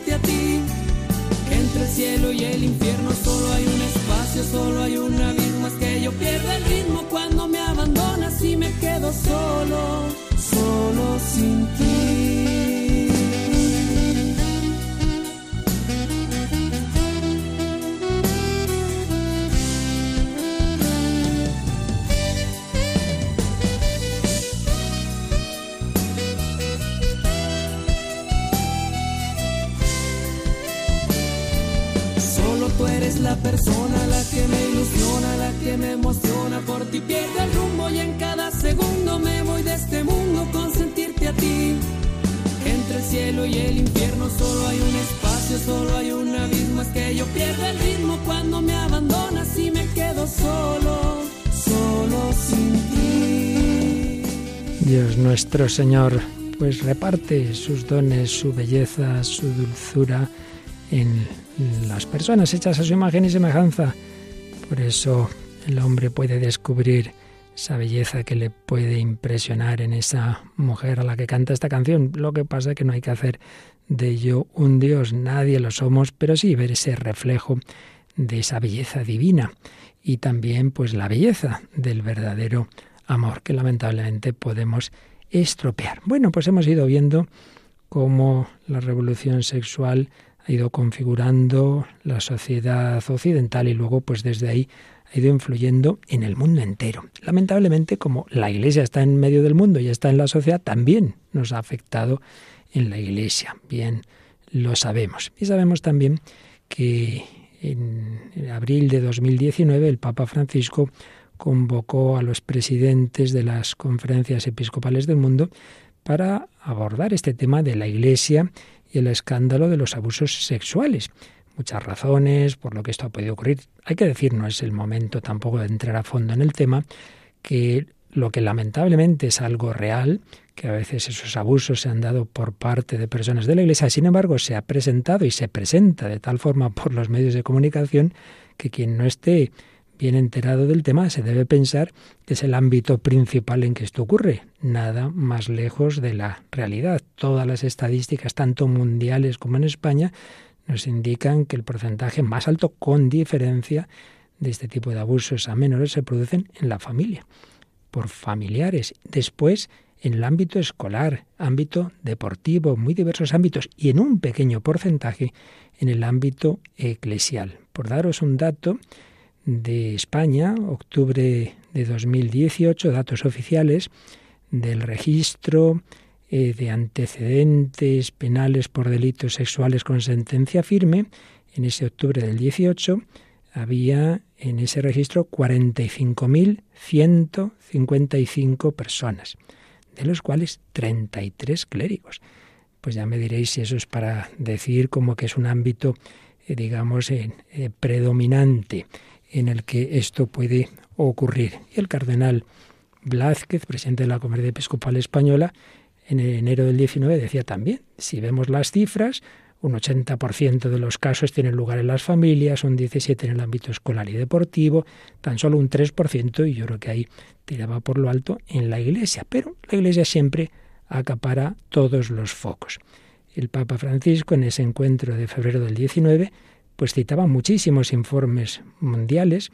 A: Nuestro Señor, pues reparte sus dones, su belleza, su dulzura en las personas hechas a su imagen y semejanza. Por eso el hombre puede descubrir esa belleza que le puede impresionar en esa mujer a la que canta esta canción. Lo que pasa es que no hay que hacer de ello un Dios, nadie lo somos, pero sí ver ese reflejo de esa belleza divina y también pues la belleza del verdadero amor que lamentablemente podemos estropear. Bueno, pues hemos ido viendo cómo la revolución sexual ha ido configurando la sociedad occidental y luego pues desde ahí ha ido influyendo en el mundo entero. Lamentablemente como la Iglesia está en medio del mundo y está en la sociedad, también nos ha afectado en la Iglesia. Bien, lo sabemos. Y sabemos también que en abril de 2019 el Papa Francisco convocó a los presidentes de las conferencias episcopales del mundo para abordar este tema de la Iglesia y el escándalo de los abusos sexuales. Muchas razones por lo que esto ha podido ocurrir. Hay que decir, no es el momento tampoco de entrar a fondo en el tema, que lo que lamentablemente es algo real, que a veces esos abusos se han dado por parte de personas de la Iglesia, sin embargo se ha presentado y se presenta de tal forma por los medios de comunicación que quien no esté bien enterado del tema se debe pensar que es el ámbito principal en que esto ocurre, nada más lejos de la realidad. Todas las estadísticas, tanto mundiales como en España, nos indican que el porcentaje más alto, con diferencia, de este tipo de abusos a menores se producen en la familia, por familiares. Después, en el ámbito escolar, ámbito deportivo, muy diversos ámbitos, y en un pequeño porcentaje en el ámbito eclesial. Por daros un dato, de España, octubre de 2018, datos oficiales del registro eh, de antecedentes penales por delitos sexuales con sentencia firme. En ese octubre del 18 había en ese registro 45.155 personas, de los cuales 33 clérigos. Pues ya me diréis si eso es para decir como que es un ámbito, eh, digamos, eh, predominante en el que esto puede ocurrir. Y el cardenal Blázquez, presidente de la Conferencia Episcopal Española, en enero del 19 decía también, si vemos las cifras, un 80% de los casos tienen lugar en las familias, un 17% en el ámbito escolar y deportivo, tan solo un 3%, y yo creo que ahí tiraba por lo alto, en la Iglesia. Pero la Iglesia siempre acapara todos los focos. El Papa Francisco, en ese encuentro de febrero del 19, pues citaba muchísimos informes mundiales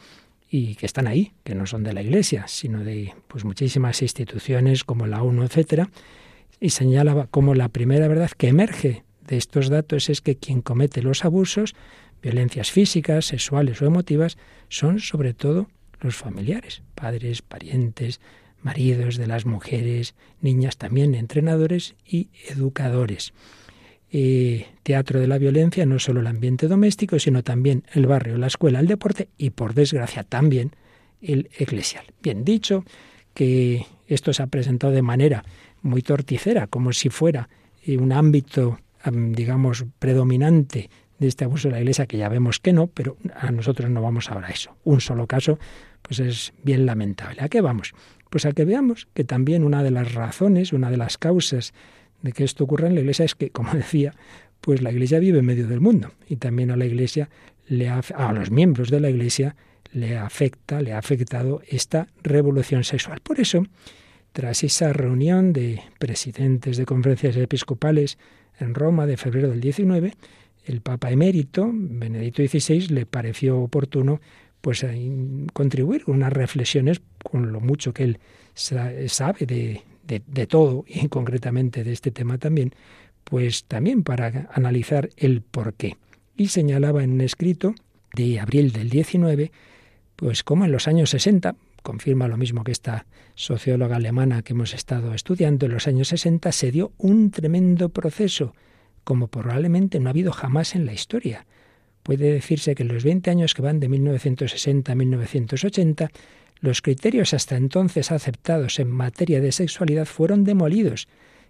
A: y que están ahí, que no son de la Iglesia, sino de pues muchísimas instituciones como la ONU, etcétera, y señalaba como la primera verdad que emerge de estos datos es que quien comete los abusos, violencias físicas, sexuales o emotivas, son sobre todo los familiares, padres, parientes, maridos de las mujeres, niñas también, entrenadores y educadores. Teatro de la violencia no solo el ambiente doméstico, sino también el barrio, la escuela, el deporte y, por desgracia, también el eclesial. Bien dicho que esto se ha presentado de manera muy torticera, como si fuera eh, un ámbito, digamos, predominante de este abuso de la Iglesia, que ya vemos que no, pero a nosotros no vamos ahora a eso. Un solo caso, pues es bien lamentable. ¿A qué vamos? Pues a que veamos que también una de las razones, una de las causas de que esto ocurra en la Iglesia es que, como decía, pues la Iglesia vive en medio del mundo y también a la Iglesia, le a los miembros de la Iglesia, le afecta, le ha afectado esta revolución sexual. Por eso, tras esa reunión de presidentes de conferencias episcopales en Roma de febrero del 19, el Papa emérito, Benedicto XVI, le pareció oportuno pues contribuir con unas reflexiones con lo mucho que él sabe de, de, todo [laughs] y concretamente de este tema también, pues también para analizar el por qué. Y señalaba en un escrito de abril del 19, pues como en los años 60, confirma lo mismo que esta socióloga alemana que hemos estado estudiando, en los años 60 se dio un tremendo proceso, como probablemente no ha habido jamás en la historia. Puede decirse que en los 20 años que van de 1960 a 1980, los criterios hasta entonces aceptados en materia de sexualidad fueron demolidos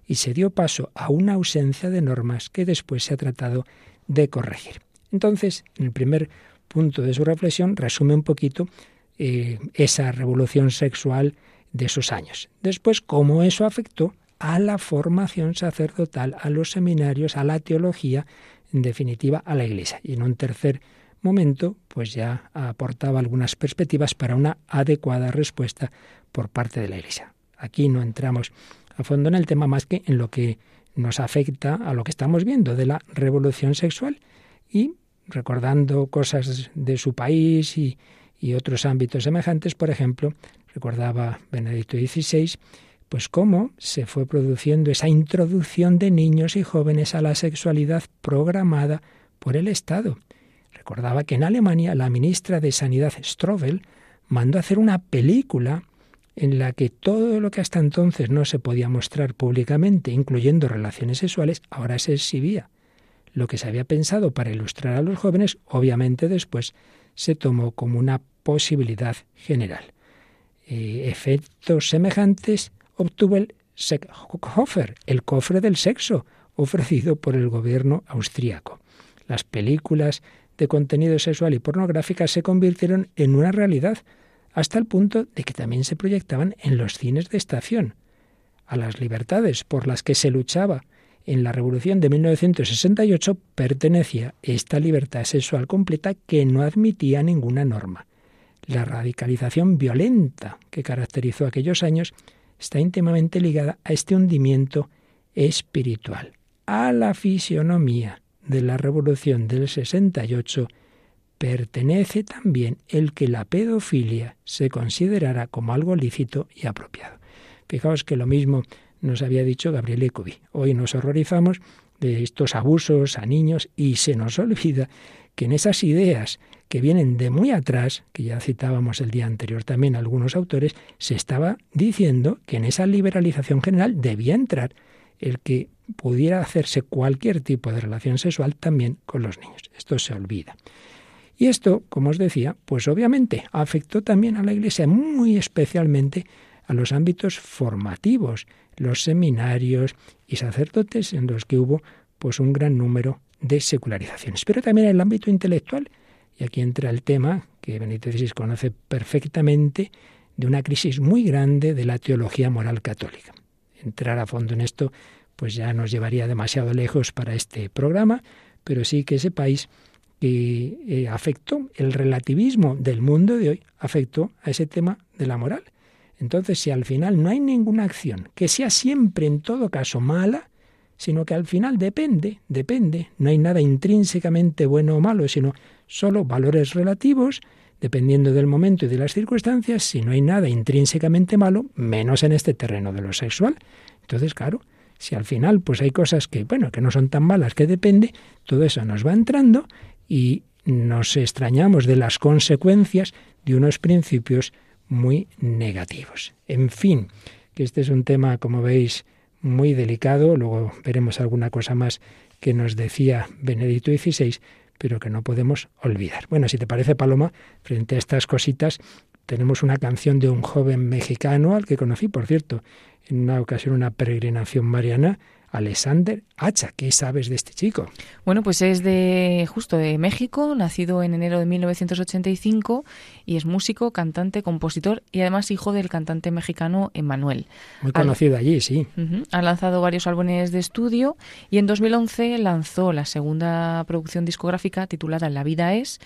A: y se dio paso a una ausencia de normas que después se ha tratado de corregir. Entonces, en el primer punto de su reflexión, resume un poquito eh, esa revolución sexual de esos años. Después, cómo eso afectó a la formación sacerdotal, a los seminarios, a la teología, en definitiva, a la Iglesia. Y en un tercer momento, pues ya aportaba algunas perspectivas para una adecuada respuesta por parte de la Iglesia. Aquí no entramos a fondo en el tema más que en lo que nos afecta a lo que estamos viendo de la revolución sexual y recordando cosas de su país y, otros ámbitos semejantes, por ejemplo, recordaba Benedicto XVI, pues cómo se fue produciendo esa introducción de niños y jóvenes a la sexualidad programada por el Estado. Recordaba que en Alemania la ministra de Sanidad Strobel mandó hacer una película en la que todo lo que hasta entonces no se podía mostrar públicamente, incluyendo relaciones sexuales, ahora se exhibía. Lo que se había pensado para ilustrar a los jóvenes, obviamente después se tomó como una posibilidad general. Eh, efectos semejantes obtuvo el Seckhofer, el cofre del sexo, ofrecido por el gobierno austríaco. Las películas de contenido sexual y pornográfica se convirtieron en una realidad, hasta el punto de que también se proyectaban en los cines de estación. A las libertades por las que se luchaba en la Revolución de 1968 pertenecía esta libertad sexual completa que no admitía ninguna norma. La radicalización violenta que caracterizó aquellos años está íntimamente ligada a este hundimiento espiritual, a la fisionomía de la Revolución del 68 pertenece también el que la pedofilia se considerara como algo lícito y apropiado. Fijaos que lo mismo nos había dicho Gabriel Ecovi. Hoy nos horrorizamos de estos abusos a niños y se nos olvida que en esas ideas que vienen de muy atrás, que ya citábamos el día anterior también algunos autores, se estaba diciendo que en esa liberalización general debía entrar el que pudiera hacerse cualquier tipo de relación sexual también con los niños. Esto se olvida. Y esto, como os decía, pues obviamente afectó también a la Iglesia, muy especialmente a los ámbitos formativos, los seminarios y sacerdotes en los que hubo pues un gran número de secularizaciones. Pero también en el ámbito intelectual, y aquí entra el tema que Benito conoce perfectamente, de una crisis muy grande de la teología moral católica. Entrar a fondo en esto pues ya nos llevaría demasiado lejos para este programa, pero sí que sepáis que eh, afectó el relativismo del mundo de hoy, afectó a ese tema de la moral. Entonces, si al final no hay ninguna acción que sea siempre en todo caso mala, sino que al final depende, depende, no hay nada intrínsecamente bueno o malo, sino solo valores relativos, dependiendo del momento y de las circunstancias, si no hay nada intrínsecamente malo, menos en este terreno de lo sexual. Entonces, claro, si al final pues hay cosas que, bueno, que no son tan malas, que depende, todo eso nos va entrando y nos extrañamos de las consecuencias de unos principios muy negativos. En fin, que este es un tema, como veis, muy delicado, luego veremos alguna cosa más que nos decía Benedicto XVI, pero que no podemos olvidar. Bueno, si te parece, Paloma, frente a estas cositas, tenemos una canción de un joven mexicano al que conocí, por cierto, en una ocasión, una peregrinación mariana, Alexander Hacha. ¿Qué sabes de este chico?
C: Bueno, pues es de justo de México, nacido en enero de 1985 y es músico, cantante, compositor y además hijo del cantante mexicano Emanuel.
A: Muy conocido allí, sí.
C: Ha lanzado varios álbumes de estudio y en 2011 lanzó la segunda producción discográfica titulada La vida es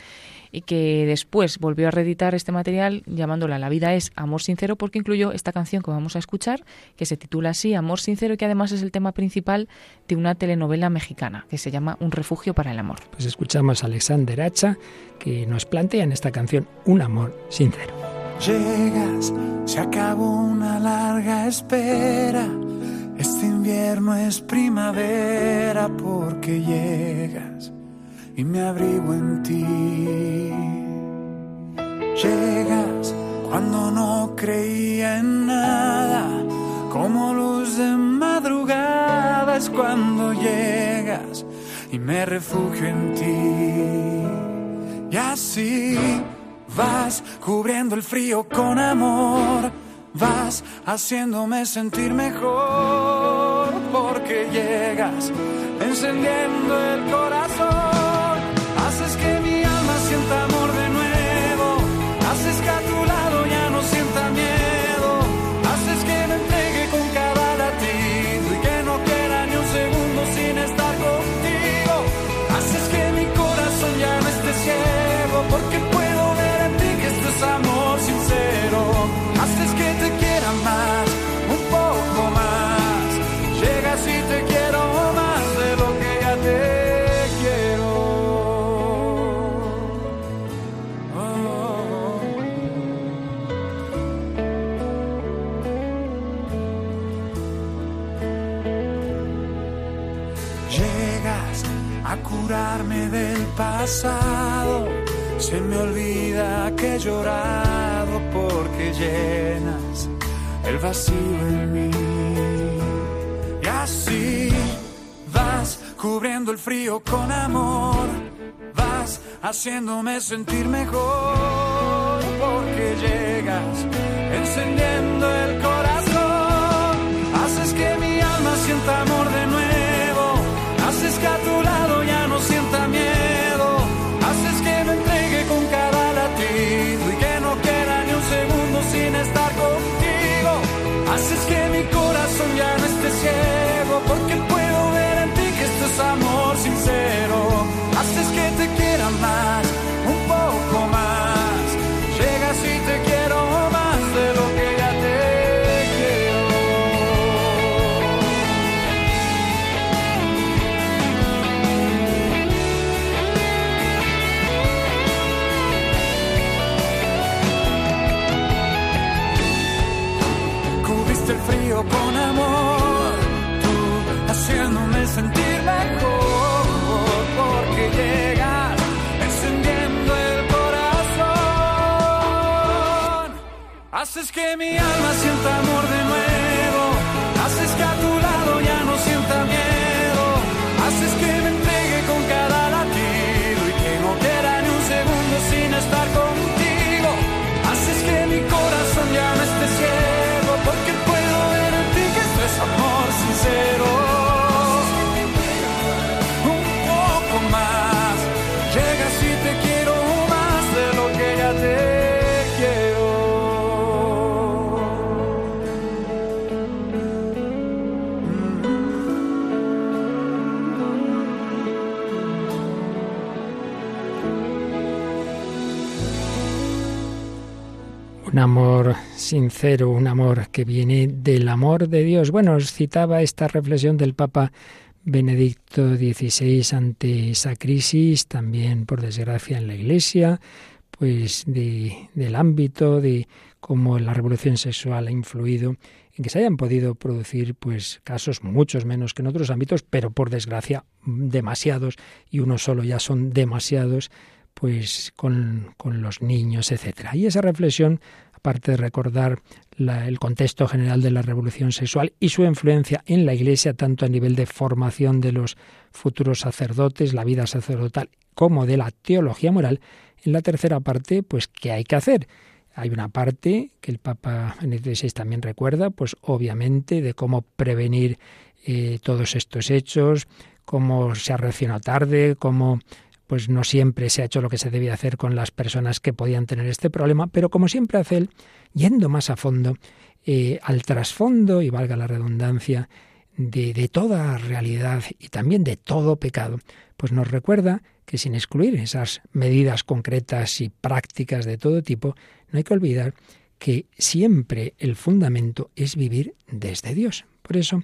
C: y que después volvió a reeditar este material llamándola La vida es amor sincero porque incluyó esta canción que vamos a escuchar que se titula así Amor sincero y que además es el tema principal de una telenovela mexicana que se llama Un refugio para el amor.
A: Pues escuchamos a Alexander Hacha que nos plantea en esta canción un amor sincero.
H: Llegas, se acabó una larga espera. Este invierno es primavera porque llegas y me abrigo en ti. Llegas cuando no creía en nada, como luz de madrugada es cuando llegas y me refugio en ti. Y así vas cubriendo el frío con amor, vas haciéndome sentir mejor porque llegas encendiendo el corazón. Pasado, se me olvida que he llorado porque llenas el vacío en mí. Y así vas cubriendo el frío con amor, vas haciéndome sentir mejor porque llegas encendiendo el corazón, haces que mi alma sienta amor de nuevo, haces que a tu mi corazón ya no esté ciego, porque puedo ver en ti que esto es amor sincero. Amor sincero, un
A: amor que viene del amor de Dios. Bueno, os citaba esta reflexión del Papa Benedicto XVI ante esa crisis, también por desgracia en la Iglesia, pues de, del ámbito de cómo la revolución sexual ha influido en que se hayan podido producir pues casos muchos menos que en otros ámbitos, pero por desgracia demasiados y uno solo ya son demasiados pues con, con los niños, etcétera. Y esa reflexión, aparte de recordar la- el contexto general de la revolución sexual y su influencia en la Iglesia, tanto a nivel de formación de los futuros sacerdotes, la vida sacerdotal, como de la teología moral, en la tercera parte, pues, ¿qué hay que hacer? Hay una parte que el Papa Benedicto también recuerda, pues obviamente, de cómo prevenir eh, todos estos hechos, cómo se ha reaccionado tarde, cómo pues no siempre se ha hecho lo que se debía hacer con las personas que podían tener este problema, pero como siempre hace él, yendo más a fondo, eh, al trasfondo, y valga la redundancia, de, de toda realidad y también de todo pecado, pues nos recuerda que sin excluir esas medidas concretas y prácticas de todo tipo, no hay que olvidar que siempre el fundamento es vivir desde Dios. Por eso,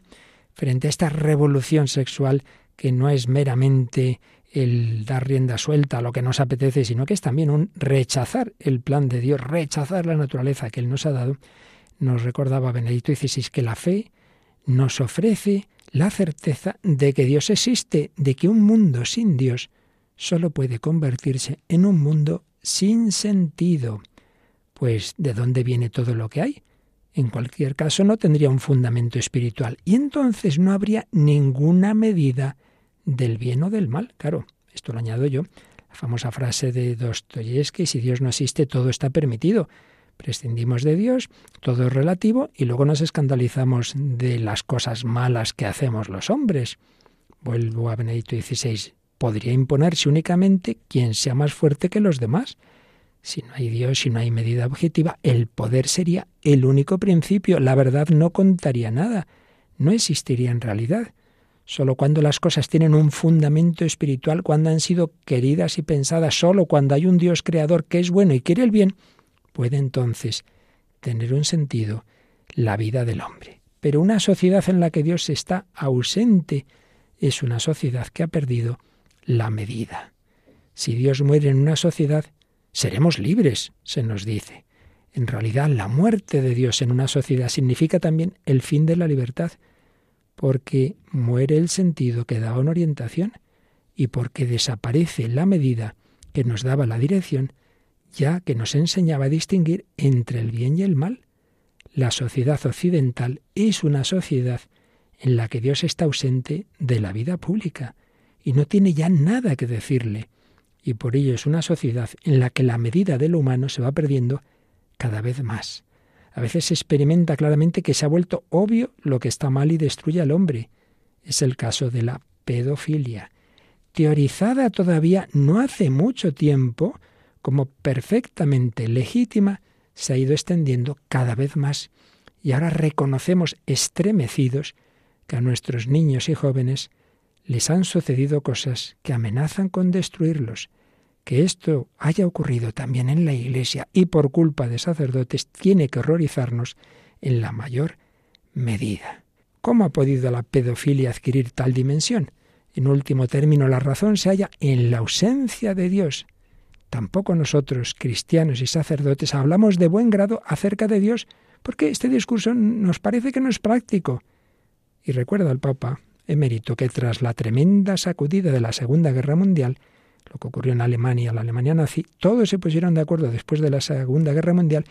A: frente a esta revolución sexual que no es meramente el dar rienda suelta a lo que nos apetece, sino que es también un rechazar el plan de Dios, rechazar la naturaleza que Él nos ha dado, nos recordaba Benedicto XVI que la fe nos ofrece la certeza de que Dios existe, de que un mundo sin Dios solo puede convertirse en un mundo sin sentido. Pues ¿de dónde viene todo lo que hay? En cualquier caso no tendría un fundamento espiritual y entonces no habría ninguna medida del bien o del mal. Claro, esto lo añado yo. La famosa frase de Dostoyevsky, si Dios no existe, todo está permitido. Prescindimos de Dios, todo es relativo y luego nos escandalizamos de las cosas malas que hacemos los hombres. Vuelvo a Benedicto XVI. Podría imponerse únicamente quien sea más fuerte que los demás. Si no hay Dios, si no hay medida objetiva, el poder sería el único principio. La verdad no contaría nada. No existiría en realidad. Solo cuando las cosas tienen un fundamento espiritual, cuando han sido queridas y pensadas, solo cuando hay un Dios creador que es bueno y quiere el bien, puede entonces tener un sentido la vida del hombre. Pero una sociedad en la que Dios está ausente es una sociedad que ha perdido la medida. Si Dios muere en una sociedad, seremos libres, se nos dice. En realidad, la muerte de Dios en una sociedad significa también el fin de la libertad porque muere el sentido que daba una orientación y porque desaparece la medida que nos daba la dirección, ya que nos enseñaba a distinguir entre el bien y el mal. La sociedad occidental es una sociedad en la que Dios está ausente de la vida pública y no tiene ya nada que decirle, y por ello es una sociedad en la que la medida de lo humano se va perdiendo cada vez más. A veces se experimenta claramente que se ha vuelto obvio lo que está mal y destruye al hombre. Es el caso de la pedofilia, teorizada todavía no hace mucho tiempo como perfectamente legítima, se ha ido extendiendo cada vez más. Y ahora reconocemos estremecidos que a nuestros niños y jóvenes les han sucedido cosas que amenazan con destruirlos que esto haya ocurrido también en la Iglesia y por culpa de sacerdotes tiene que horrorizarnos en la mayor medida. ¿Cómo ha podido la pedofilia adquirir tal dimensión? En último término, la razón se halla en la ausencia de Dios. Tampoco nosotros, cristianos y sacerdotes, hablamos de buen grado acerca de Dios, porque este discurso nos parece que no es práctico. Y recuerda al Papa emérito que tras la tremenda sacudida de la Segunda Guerra Mundial, lo que ocurrió en Alemania, la Alemania nazi, todos se pusieron de acuerdo después de la Segunda Guerra Mundial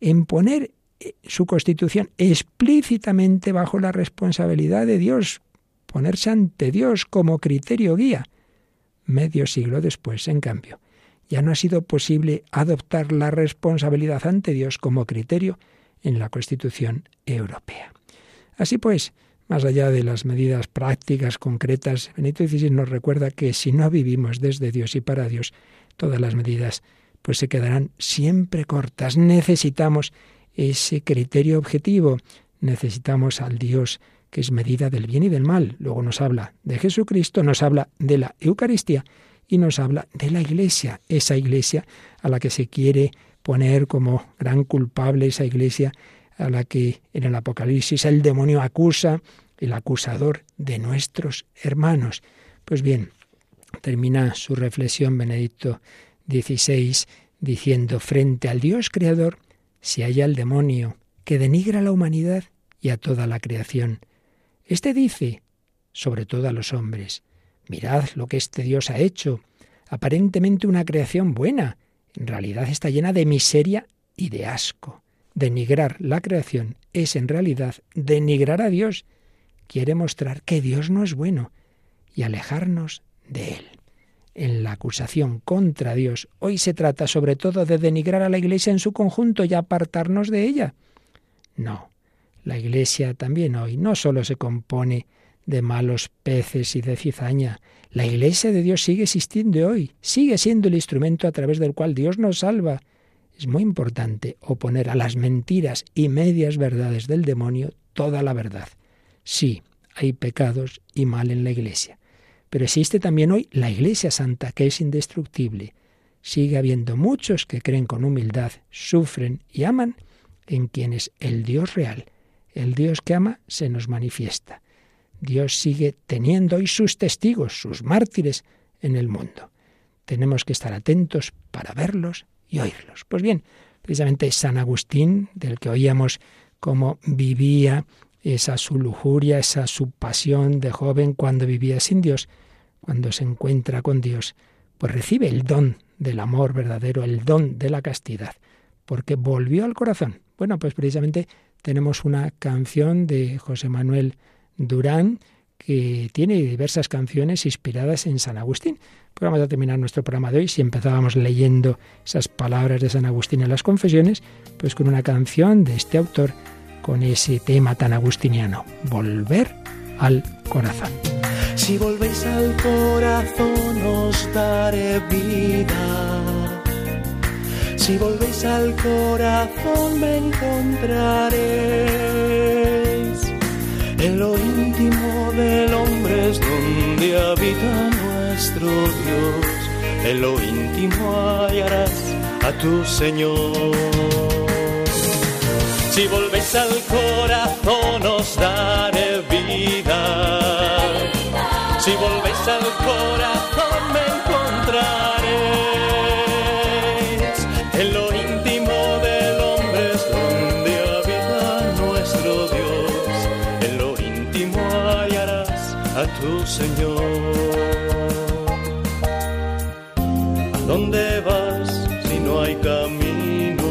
A: en poner eh, su constitución explícitamente bajo la responsabilidad de Dios, ponerse ante Dios como criterio guía. Medio siglo después, en cambio, ya no ha sido posible adoptar la responsabilidad ante Dios como criterio en la Constitución Europea. Así pues, más allá de las medidas prácticas, concretas, Benito XVI nos recuerda que si no vivimos desde Dios y para Dios, todas las medidas pues se quedarán siempre cortas. Necesitamos ese criterio objetivo, necesitamos al Dios que es medida del bien y del mal. Luego nos habla de Jesucristo, nos habla de la Eucaristía y nos habla de la Iglesia, esa Iglesia a la que se quiere poner como gran culpable, esa Iglesia a la que en el Apocalipsis el demonio acusa, el acusador de nuestros hermanos. Pues bien, termina su reflexión Benedicto XVI diciendo, frente al Dios creador se halla el demonio, que denigra a la humanidad y a toda la creación. Este dice, sobre todo a los hombres, mirad lo que este Dios ha hecho, aparentemente una creación buena, en realidad está llena de miseria y de asco. Denigrar la creación es en realidad denigrar a Dios. Quiere mostrar que Dios no es bueno y alejarnos de Él. En la acusación contra Dios hoy se trata sobre todo de denigrar a la Iglesia en su conjunto y apartarnos de ella. No, la Iglesia también hoy no solo se compone de malos peces y de cizaña. La Iglesia de Dios sigue existiendo hoy, sigue siendo el instrumento a través del cual Dios nos salva. Es muy importante oponer a las mentiras y medias verdades del demonio toda la verdad. Sí, hay pecados y mal en la Iglesia, pero existe también hoy la Iglesia Santa, que es indestructible. Sigue habiendo muchos que creen con humildad, sufren y aman en quienes el Dios real, el Dios que ama, se nos manifiesta. Dios sigue teniendo hoy sus testigos, sus mártires en el mundo. Tenemos que estar atentos para verlos oírlos. Pues bien, precisamente San Agustín, del que oíamos cómo vivía esa su lujuria, esa su pasión de joven cuando vivía sin Dios, cuando se encuentra con Dios, pues recibe el don del amor verdadero, el don de la castidad, porque volvió al corazón. Bueno, pues precisamente tenemos una canción de José Manuel Durán que tiene diversas canciones inspiradas en San Agustín. Pues vamos a terminar nuestro programa de hoy. Si empezábamos leyendo esas palabras de San Agustín en las confesiones, pues con una canción de este autor, con ese tema tan agustiniano, volver al corazón.
F: Si volvéis al corazón os daré vida. Si volvéis al corazón me encontraréis. En lo íntimo del hombre es donde habita nuestro Dios. En lo íntimo hallarás a tu Señor. Si volvéis al corazón os daré vida. Si volvéis al corazón tu Señor. ¿A dónde vas si no hay camino?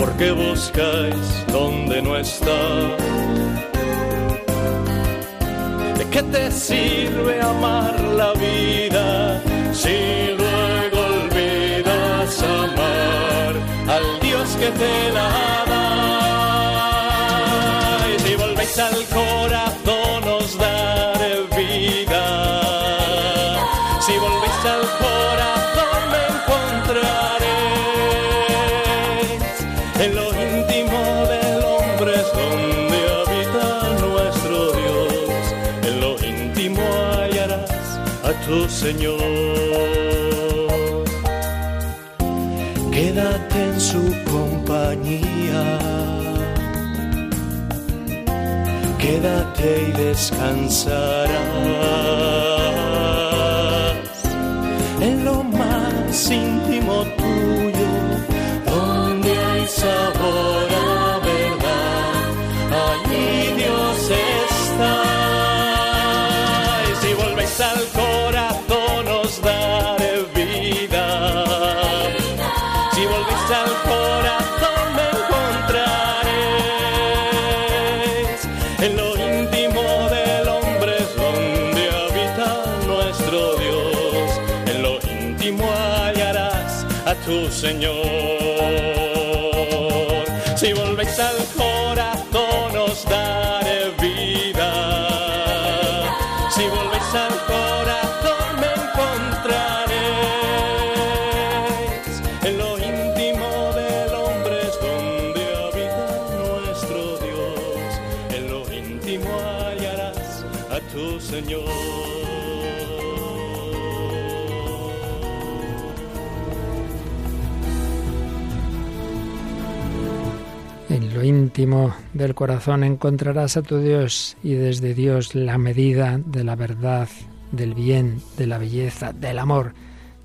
F: ¿Por qué buscáis donde no está? ¿De qué te sirve amar la vida si luego olvidas amar al Dios que te da? Señor. Quédate en su compañía. Quédate y descansarás en lo más íntimo tuyo, donde hay sabor Señor.
A: Del corazón encontrarás a tu Dios y desde Dios la medida de la verdad, del bien, de la belleza, del amor.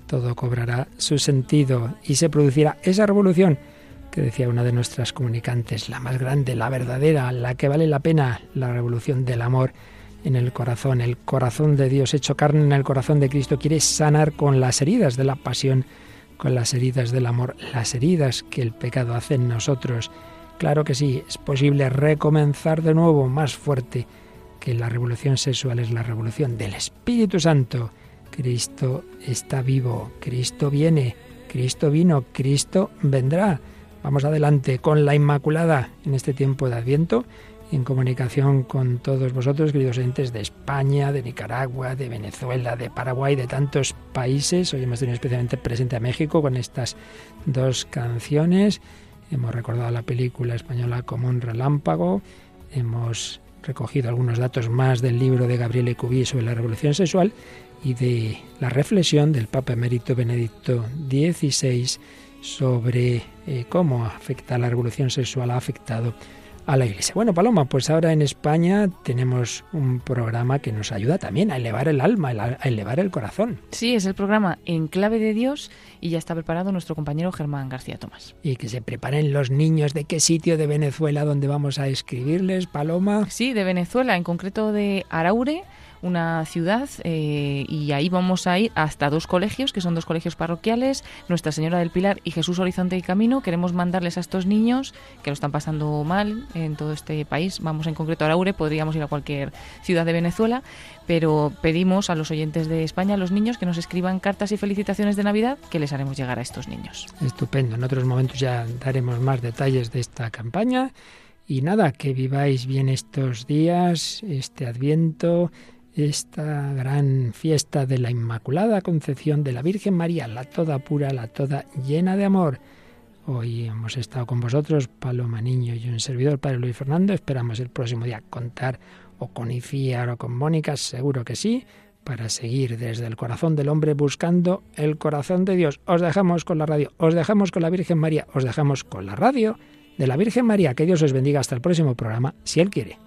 A: Todo cobrará su sentido y se producirá esa revolución que decía una de nuestras comunicantes, la más grande, la verdadera, la que vale la pena, la revolución del amor en el corazón. El corazón de Dios hecho carne en el corazón de Cristo quiere sanar con las heridas de la pasión, con las heridas del amor, las heridas que el pecado hace en nosotros. Claro que sí, es posible recomenzar de nuevo más fuerte que la revolución sexual es la revolución del Espíritu Santo. Cristo está vivo, Cristo viene, Cristo vino, Cristo vendrá. Vamos adelante con la Inmaculada en este tiempo de Adviento en comunicación con todos vosotros, queridos oyentes de España, de Nicaragua, de Venezuela, de Paraguay, de tantos países. Hoy hemos tenido especialmente presente a México con estas dos canciones. Hemos recordado la película española como un relámpago. Hemos recogido algunos datos más del libro de Gabriele Cubi sobre la revolución sexual y de la reflexión del Papa Emérito Benedicto XVI sobre eh, cómo afecta la revolución sexual, ha afectado a la Iglesia. Bueno, Paloma, pues ahora en España tenemos un programa que nos ayuda también a elevar el alma, a elevar el corazón.
C: Sí, es el programa En Clave de Dios y ya está preparado nuestro compañero Germán García Tomás.
A: Y que se preparen los niños de qué sitio de Venezuela donde vamos a escribirles, Paloma.
C: Sí, de Venezuela, en concreto de Araure una ciudad eh, y ahí vamos a ir hasta dos colegios, que son dos colegios parroquiales, Nuestra Señora del Pilar y Jesús Horizonte y Camino. Queremos mandarles a estos niños que lo están pasando mal en todo este país. Vamos en concreto a Araure, podríamos ir a cualquier ciudad de Venezuela, pero pedimos a los oyentes de España, a los niños, que nos escriban cartas y felicitaciones de Navidad que les haremos llegar a estos niños.
A: Estupendo. En otros momentos ya daremos más detalles de esta campaña. Y nada, que viváis bien estos días, este adviento, esta gran fiesta de la Inmaculada Concepción de la Virgen María, la toda pura, la toda llena de amor. Hoy hemos estado con vosotros, Paloma Niño y un servidor, Padre Luis Fernando. Esperamos el próximo día contar o con Iciar o con Mónica, seguro que sí, para seguir desde el corazón del hombre buscando el corazón de Dios. Os dejamos con la radio, os dejamos con la Virgen María, os dejamos con la radio de la Virgen María. Que Dios os bendiga hasta el próximo programa, si Él quiere.